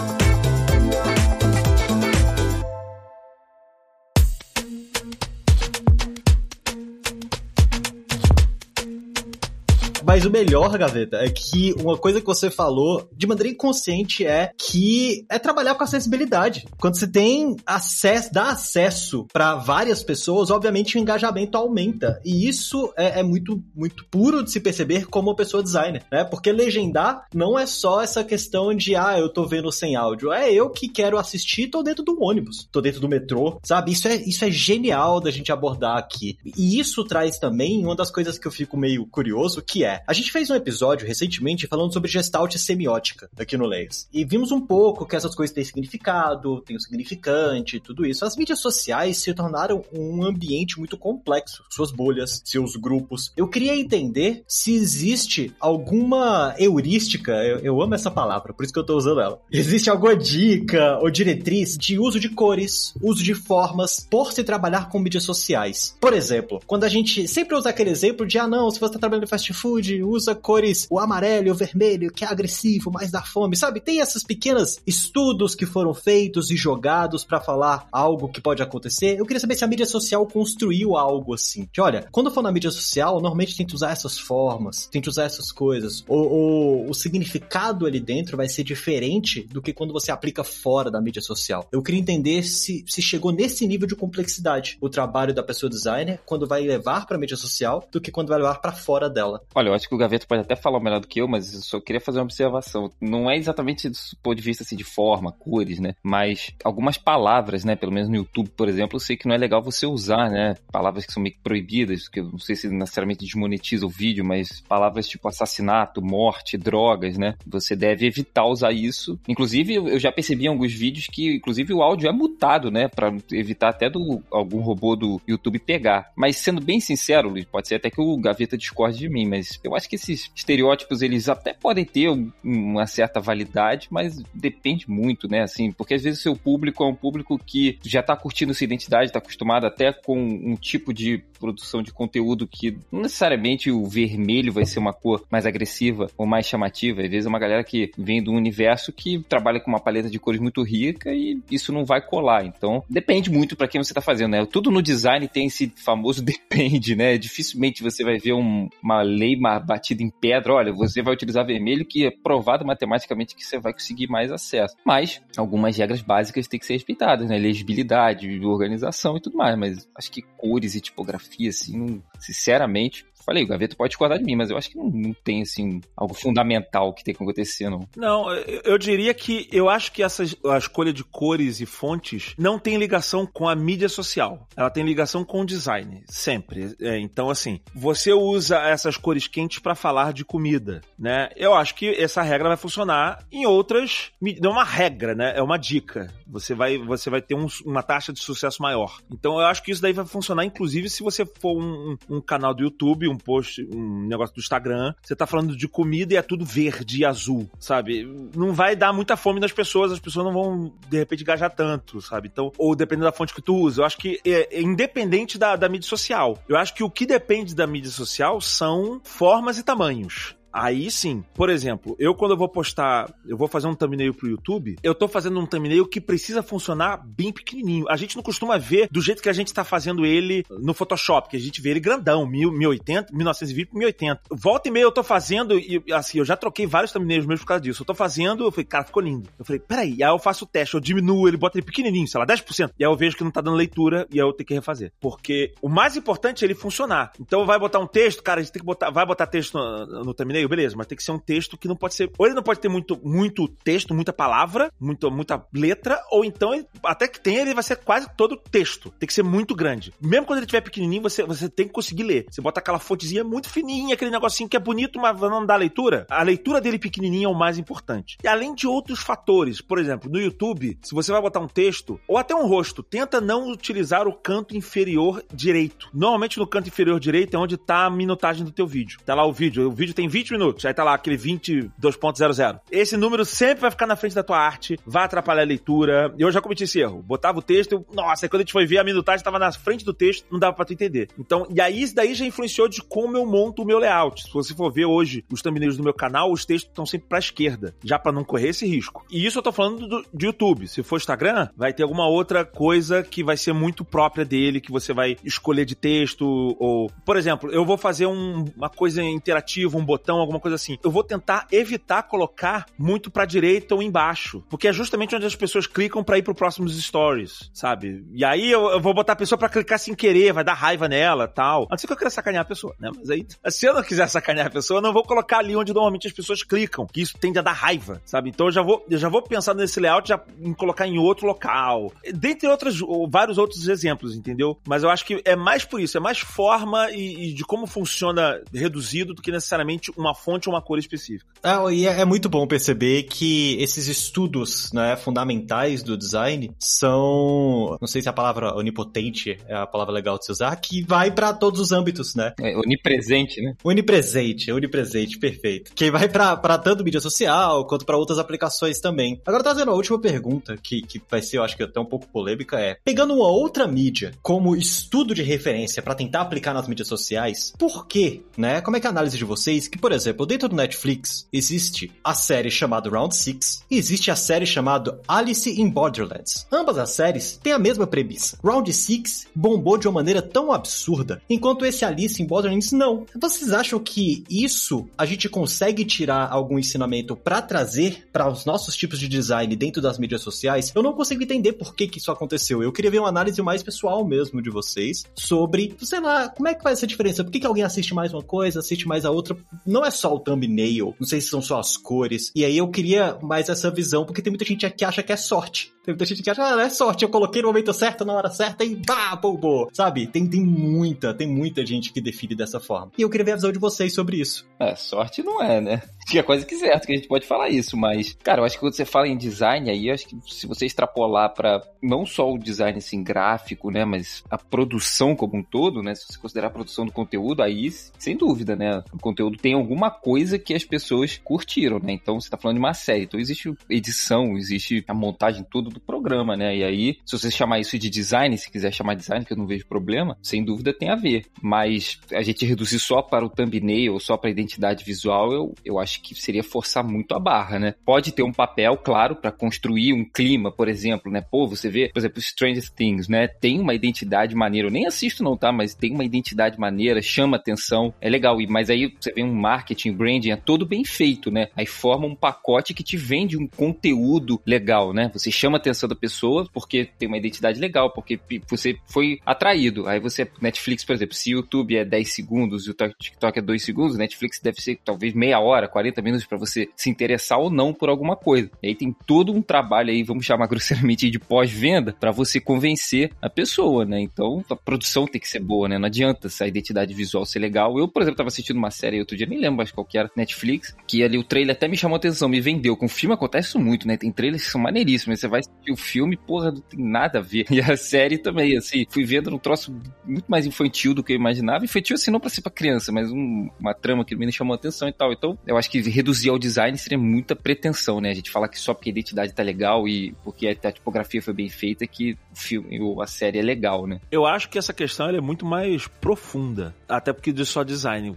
Mas o melhor, Gaveta, é que uma coisa que você falou de maneira inconsciente é que é trabalhar com acessibilidade. Quando você tem acesso, dá acesso para várias pessoas, obviamente o engajamento aumenta. E isso é, é, muito, muito puro de se perceber como pessoa designer, né? Porque legendar não é só essa questão de, ah, eu tô vendo sem áudio. É eu que quero assistir, tô dentro do ônibus, tô dentro do metrô, sabe? Isso é, isso é genial da gente abordar aqui. E isso traz também uma das coisas que eu fico meio curioso, que é é, a gente fez um episódio recentemente falando sobre gestalt semiótica aqui no Layers. E vimos um pouco que essas coisas têm significado, têm um significante, tudo isso. As mídias sociais se tornaram um ambiente muito complexo. Suas bolhas, seus grupos. Eu queria entender se existe alguma heurística, eu, eu amo essa palavra, por isso que eu tô usando ela. Existe alguma dica ou diretriz de uso de cores, uso de formas, por se trabalhar com mídias sociais. Por exemplo, quando a gente sempre usa aquele exemplo de, ah não, se você tá trabalhando em fast food, usa cores, o amarelo e o vermelho, que é agressivo, mais dá fome, sabe? Tem essas pequenas estudos que foram feitos e jogados para falar algo que pode acontecer. Eu queria saber se a mídia social construiu algo assim. Que olha, quando for na mídia social, normalmente tenta usar essas formas, tenta usar essas coisas. Ou, ou o significado ali dentro vai ser diferente do que quando você aplica fora da mídia social. Eu queria entender se, se chegou nesse nível de complexidade o trabalho da pessoa designer quando vai levar para mídia social do que quando vai levar para fora dela.
Olha, eu acho que o Gaveto pode até falar melhor do que eu, mas eu só queria fazer uma observação. Não é exatamente do ponto de vista assim, de forma, cores, né? Mas algumas palavras, né? Pelo menos no YouTube, por exemplo, eu sei que não é legal você usar, né? Palavras que são meio proibidas, que eu não sei se necessariamente desmonetiza o vídeo, mas palavras tipo assassinato, morte, drogas, né? Você deve evitar usar isso. Inclusive, eu já percebi em alguns vídeos que, inclusive, o áudio é mutado, né? Para evitar até do algum robô do YouTube pegar. Mas sendo bem sincero, Luiz, pode ser até que o Gaveta discorde de mim, mas eu acho que esses estereótipos eles até podem ter uma certa validade, mas depende muito, né? Assim, porque às vezes o seu público é um público que já tá curtindo sua identidade, tá acostumado até com um tipo de produção de conteúdo que não necessariamente o vermelho vai ser uma cor mais agressiva ou mais chamativa. Às vezes é uma galera que vem do universo que trabalha com uma paleta de cores muito rica e isso não vai colar. Então, depende muito para quem você tá fazendo, né? Tudo no design tem esse famoso <laughs> depende, né? Dificilmente você vai ver um, uma lei batida em pedra. Olha, você vai utilizar vermelho que é provado matematicamente que você vai conseguir mais acesso. Mas algumas regras básicas têm que ser respeitadas, né? Legibilidade, organização e tudo mais. Mas acho que cores e tipografia, assim, sinceramente, Falei, o Gaveta pode discordar de mim, mas eu acho que não, não tem, assim, algo fundamental que tem que acontecer, não.
Não, eu diria que eu acho que essa a escolha de cores e fontes não tem ligação com a mídia social. Ela tem ligação com o design, sempre. É, então, assim, você usa essas cores quentes para falar de comida, né? Eu acho que essa regra vai funcionar em outras. Não é uma regra, né? É uma dica. Você vai, você vai ter um, uma taxa de sucesso maior. Então, eu acho que isso daí vai funcionar, inclusive, se você for um, um canal do YouTube, um post, um negócio do Instagram, você tá falando de comida e é tudo verde e azul, sabe? Não vai dar muita fome nas pessoas, as pessoas não vão, de repente, gajar tanto, sabe? Então, ou dependendo da fonte que tu usa, eu acho que é, é independente da, da mídia social. Eu acho que o que depende da mídia social são formas e tamanhos. Aí sim. Por exemplo, eu quando eu vou postar, eu vou fazer um thumbnail pro YouTube, eu tô fazendo um thumbnail que precisa funcionar bem pequenininho. A gente não costuma ver do jeito que a gente tá fazendo ele no Photoshop, que a gente vê ele grandão, 1080, 1920 por 1080. Volta e meia eu tô fazendo e assim, eu já troquei vários thumbnails meus por causa disso. Eu tô fazendo, eu falei, cara, ficou lindo. Eu falei, peraí, aí eu faço o teste, eu diminuo ele, boto ele pequenininho, sei lá, 10%. E aí eu vejo que não tá dando leitura e aí eu tenho que refazer. Porque o mais importante é ele funcionar. Então vai botar um texto, cara, a gente tem que botar, vai botar texto no, no thumbnail, beleza, mas tem que ser um texto que não pode ser. Ou ele não pode ter muito, muito texto, muita palavra, muito, muita letra, ou então, ele, até que tenha, ele vai ser quase todo texto. Tem que ser muito grande. Mesmo quando ele estiver pequenininho, você, você tem que conseguir ler. Você bota aquela fontezinha muito fininha, aquele negocinho que é bonito, mas não dá leitura. A leitura dele pequenininha é o mais importante. E além de outros fatores, por exemplo, no YouTube, se você vai botar um texto, ou até um rosto, tenta não utilizar o canto inferior direito. Normalmente no canto inferior direito é onde tá a minutagem do teu vídeo. Tá lá o vídeo. O vídeo tem 20 minutos. Aí tá lá aquele 22.00. Esse número sempre vai ficar na frente da tua arte, vai atrapalhar a leitura. Eu já cometi esse erro. Botava o texto, eu, nossa, quando a gente foi ver a minutagem tava na frente do texto, não dava pra tu entender. Então, e aí isso daí já influenciou de como eu monto o meu layout. Se você for ver hoje os thumbnails do meu canal, os textos estão sempre pra esquerda, já para não correr esse risco. E isso eu tô falando do, de YouTube. Se for Instagram, vai ter alguma outra coisa que vai ser muito própria dele, que você vai escolher de texto ou, por exemplo, eu vou fazer um, uma coisa interativa, um botão alguma coisa assim, eu vou tentar evitar colocar muito pra direita ou embaixo, porque é justamente onde as pessoas clicam para ir pro próximos stories, sabe? E aí eu, eu, vou botar a pessoa para clicar sem querer, vai dar raiva nela, tal. Não que eu queira sacanear a pessoa, né? Mas aí, <laughs> se eu não quiser sacanear a pessoa, eu não vou colocar ali onde normalmente as pessoas clicam, que isso tende a dar raiva, sabe? Então eu já vou, eu já vou pensar nesse layout já em colocar em outro local. Dentre outros, vários outros exemplos, entendeu? Mas eu acho que é mais por isso, é mais forma e, e de como funciona reduzido do que necessariamente uma fonte ou uma cor específica.
Ah, e é, é muito bom perceber que esses estudos né, fundamentais do design são, não sei se a palavra onipotente é a palavra legal de se usar, que vai para todos os âmbitos, né?
É onipresente, né?
Onipresente, onipresente, perfeito. Que vai para tanto mídia social quanto para outras aplicações também. Agora, trazendo a última pergunta, que, que vai ser, eu acho que até um pouco polêmica, é: pegando uma outra mídia como estudo de referência para tentar aplicar nas mídias sociais, por quê? Né? Como é que é a análise de vocês? Que, por exemplo, dentro do Netflix existe a série chamada Round Six e existe a série chamada Alice in Borderlands. Ambas as séries têm a mesma premissa. Round Six bombou de uma maneira tão absurda, enquanto esse Alice in Borderlands não. Vocês acham que isso a gente consegue tirar algum ensinamento para trazer para os nossos tipos de design dentro das mídias sociais? Eu não consigo entender por que, que isso aconteceu. Eu queria ver uma análise mais pessoal mesmo de vocês sobre, sei lá, como é que faz essa diferença? Por que, que alguém assiste mais uma coisa, assiste mais a outra? Não é só o thumbnail, não sei se são só as cores. E aí eu queria mais essa visão, porque tem muita gente que acha que é sorte. Tem muita gente que acha, ah, é sorte, eu coloquei no momento certo, na hora certa e pá, bombou. Sabe? Tem, tem muita, tem muita gente que define dessa forma. E eu queria ver a visão de vocês sobre isso.
É, sorte não é, né? <laughs> Que é quase que certo que a gente pode falar isso, mas, cara, eu acho que quando você fala em design aí, acho que se você extrapolar para não só o design assim gráfico, né, mas a produção como um todo, né, se você considerar a produção do conteúdo, aí sem dúvida, né, o conteúdo tem alguma coisa que as pessoas curtiram, né? Então você tá falando de uma série, então existe edição, existe a montagem toda do programa, né? E aí, se você chamar isso de design, se quiser chamar design, que eu não vejo problema, sem dúvida tem a ver. Mas a gente reduzir só para o thumbnail, só para a identidade visual, eu, eu acho que seria forçar muito a barra, né? Pode ter um papel, claro, para construir um clima, por exemplo, né? Pô, você vê, por exemplo, Stranger Things, né? Tem uma identidade maneira, eu nem assisto não, tá? Mas tem uma identidade maneira, chama atenção, é legal. Mas aí você vê um marketing, branding, é todo bem feito, né? Aí forma um pacote que te vende um conteúdo legal, né? Você chama a atenção da pessoa porque tem uma identidade legal, porque você foi atraído. Aí você, Netflix, por exemplo, se o YouTube é 10 segundos e o TikTok é 2 segundos, Netflix deve ser talvez meia hora, 40 minutos para você se interessar ou não por alguma coisa. E aí tem todo um trabalho aí, vamos chamar <laughs> grosseiramente de pós-venda, para você convencer a pessoa, né? Então a produção tem que ser boa, né? Não adianta se a identidade visual ser legal. Eu, por exemplo, tava assistindo uma série outro dia, nem lembro mais qual que era, Netflix, que ali o trailer até me chamou atenção, me vendeu. Com filme acontece isso muito, né? Tem trailers que são maneiríssimos. Você vai assistir o filme, porra, não tem nada a ver. <laughs> E a série também, assim, fui vendo um troço muito mais infantil do que eu imaginava. Infantil, assim, não pra ser pra criança, mas um, uma trama que me chamou atenção e tal. Então, eu acho que reduzir ao design seria muita pretensão, né? A gente falar que só porque a identidade tá legal e porque a tipografia foi bem feita que o filme ou a série é legal, né?
Eu acho que essa questão é muito mais profunda, até porque de só design.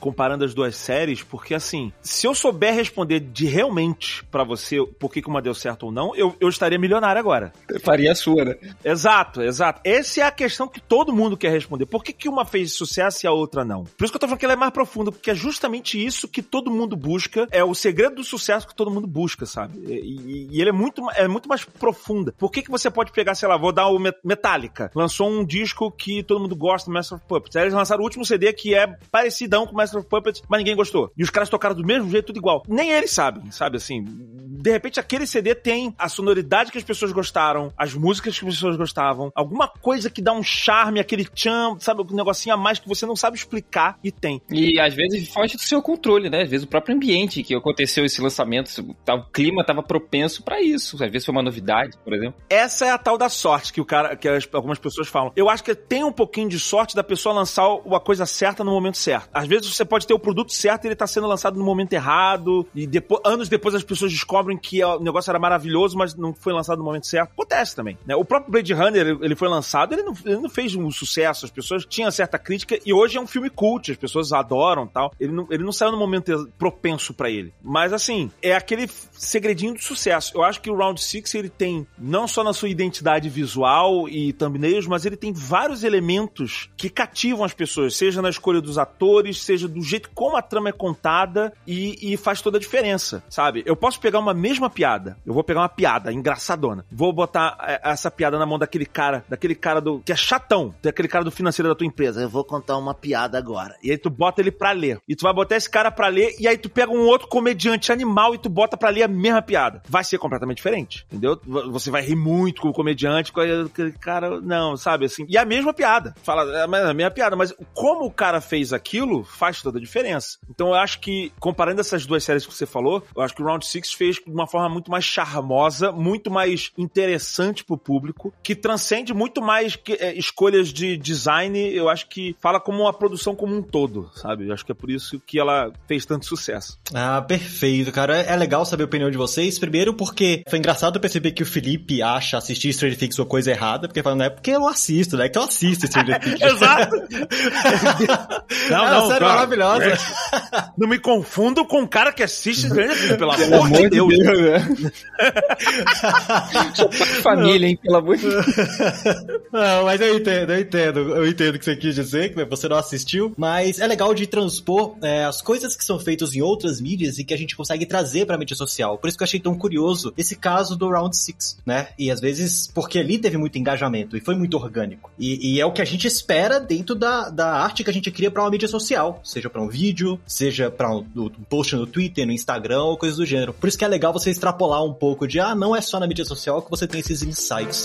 Comparando as duas séries, porque assim, se eu souber responder de realmente para você por que, que uma deu certo ou não, eu, eu estaria milionário agora.
Eu faria a sua, né?
Exato, exato. Essa é a questão que todo mundo quer responder. Por que, que uma fez sucesso e a outra não? Por isso que eu tô falando que ela é mais profunda, porque é justamente isso que todo mundo busca, é o segredo do sucesso que todo mundo busca, sabe? E, e, e ele é muito, é muito mais profunda. Por que, que você pode pegar, sei lá, vou dar o Metallica, lançou um disco que todo mundo gosta, Master of Puppets. Aí eles lançaram o último CD que é parecidão com Master of Puppets, mas ninguém gostou. E os caras tocaram do mesmo jeito, tudo igual. Nem eles sabem, sabe assim? De repente aquele CD tem a sonoridade que as pessoas gostaram, as músicas que as pessoas gostavam, alguma coisa que dá um charme, aquele tchan, sabe, um negocinho a mais que você não sabe explicar e tem.
E às vezes foge do seu controle, né? Às vezes o próprio ambiente que aconteceu esse lançamento, o clima estava propenso para isso. Às vezes foi uma novidade, por exemplo.
Essa é a tal da sorte que o cara, que as, algumas pessoas falam. Eu acho que tem um pouquinho de sorte da pessoa lançar a coisa certa no momento certo. Às vezes você pode ter o produto certo e ele tá sendo lançado no momento errado e depois, anos depois as pessoas descobrem que o negócio era maravilhoso, mas não foi lançado no momento certo. Acontece também, né? O próprio Blade Runner, ele foi lançado, ele não, ele não fez um sucesso, as pessoas tinham certa crítica e hoje é um filme cult, as pessoas adoram tal. Ele não, ele não saiu no momento propenso para ele. Mas assim, é aquele segredinho do sucesso. Eu acho que o Round Six ele tem não só na sua identidade visual e thumbnails, mas ele tem vários elementos que cativam as pessoas, seja na escolha dos atores, seja do jeito como como a trama é contada e, e faz toda a diferença, sabe? Eu posso pegar uma mesma piada, eu vou pegar uma piada engraçadona, vou botar é, essa piada na mão daquele cara, daquele cara do que é chatão, daquele cara do financeiro da tua empresa. Eu vou contar uma piada agora. E aí tu bota ele pra ler. E tu vai botar esse cara pra ler e aí tu pega um outro comediante animal e tu bota pra ler a mesma piada. Vai ser completamente diferente, entendeu? Você vai rir muito com o comediante, com aquele cara, não, sabe assim. E a mesma piada. Fala, é a mesma piada, mas como o cara fez aquilo faz toda a diferença. Então eu acho que, comparando essas duas séries que você falou, eu acho que o Round Six fez de uma forma muito mais charmosa, muito mais interessante pro público, que transcende muito mais que, é, escolhas de design, eu acho que fala como uma produção como um todo, sabe? Eu acho que é por isso que ela fez tanto sucesso.
Ah, perfeito, cara. É legal saber a opinião de vocês. Primeiro porque foi engraçado perceber que o Felipe acha assistir Stranger Things uma coisa errada, porque falando, é porque eu não assisto, né? Que eu assisto Stranger <laughs> Things.
Exato! <laughs>
não, não, série maravilhosa. <laughs>
Não me confundo com um cara que assiste Stranger Things, pelo amor de Deus. De Deus né? <laughs>
família, hein? Pelo amor de Deus. <laughs>
Não, mas eu entendo, eu entendo. Eu entendo o que você quis dizer, que você não assistiu. Mas é legal de transpor é, as coisas que são feitas em outras mídias e que a gente consegue trazer pra mídia social. Por isso que eu achei tão curioso esse caso do Round Six, né? E às vezes, porque ali teve muito engajamento e foi muito orgânico. E, e é o que a gente espera dentro da, da arte que a gente cria para uma mídia social, seja para um vídeo, seja para um, um, post no Twitter, no Instagram ou coisas do gênero. Por isso que é legal você extrapolar um pouco de, ah, não é só na mídia social que você tem esses insights.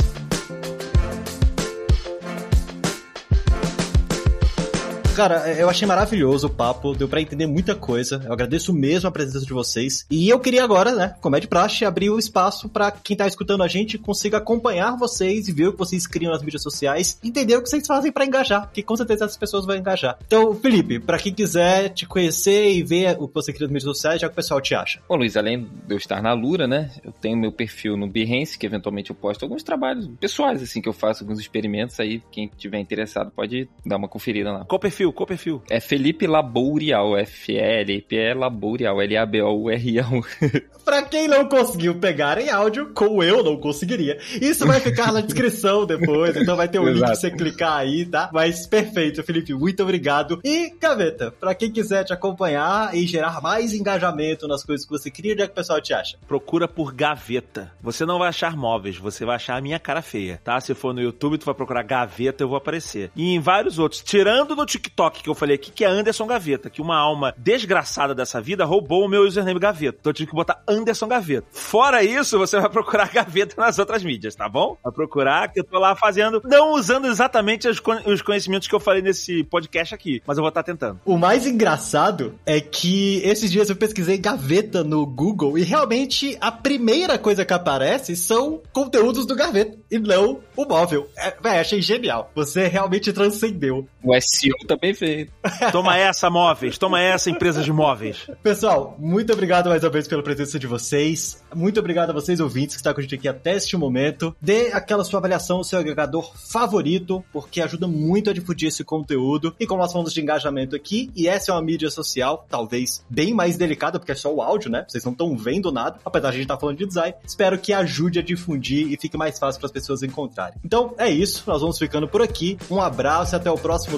Cara, eu achei maravilhoso o papo, deu para entender muita coisa. Eu agradeço mesmo a presença de vocês. E eu queria agora, né, como é de praxe, abrir o espaço para quem tá escutando a gente consiga acompanhar vocês e ver o que vocês criam nas mídias sociais, entender o que vocês fazem para engajar, porque com certeza essas pessoas vão engajar. Então, Felipe, para quem quiser te conhecer e ver o que você cria nas mídias sociais, já que o pessoal te acha.
Bom, Luiz, além de eu estar na Lura, né, eu tenho meu perfil no Behance, que eventualmente eu posto alguns trabalhos pessoais, assim, que eu faço, alguns experimentos aí, quem tiver interessado pode dar uma conferida lá.
Qual perfil? Perfil? Qual perfil?
É Felipe Labourial, F-L-P-E Labourial, L-A-B-O-U-R-I-A-U. <laughs>
pra quem não conseguiu pegar em áudio, como eu não conseguiria, isso vai ficar na descrição depois, então vai ter um link pra você clicar aí, tá? Mas perfeito, Felipe, muito obrigado. E, Gaveta, pra quem quiser te acompanhar e gerar mais engajamento nas coisas que você cria, onde é que o pessoal te acha?
Procura por Gaveta. Você não vai achar móveis, você vai achar a minha cara feia, tá? Se for no YouTube, tu vai procurar Gaveta, eu vou aparecer. E em vários outros, tirando no TikTok, TikTok que eu falei aqui, que é Anderson Gaveta, que uma alma desgraçada dessa vida roubou o meu username Gaveta. Então eu tive que botar Anderson Gaveta. Fora isso, você vai procurar <laughs> Gaveta nas outras mídias, tá bom? Vai procurar, que eu tô lá fazendo, não usando exatamente os conhecimentos que eu falei nesse podcast aqui, mas eu vou estar tá tentando.
O mais engraçado é que esses dias eu pesquisei Gaveta no Google e realmente a primeira coisa que aparece são conteúdos do Gaveta e não o móvel. É, véio, achei genial. Você realmente transcendeu.
O SEO também bem feito.
Toma essa, móveis. Toma essa, empresa de móveis.
Pessoal, muito obrigado mais uma vez pela presença de vocês. Muito obrigado a vocês, ouvintes, que estão com a gente aqui até este momento. Dê aquela sua avaliação, o seu agregador favorito, porque ajuda muito a difundir esse conteúdo. E como nós falamos de engajamento aqui, e essa é uma mídia social, talvez bem mais delicada, porque é só o áudio, né? Vocês não estão vendo nada, apesar de a gente estar tá falando de design. Espero que ajude a difundir e fique mais fácil para as pessoas encontrarem. Então, é isso. Nós vamos ficando por aqui. Um abraço e até o próximo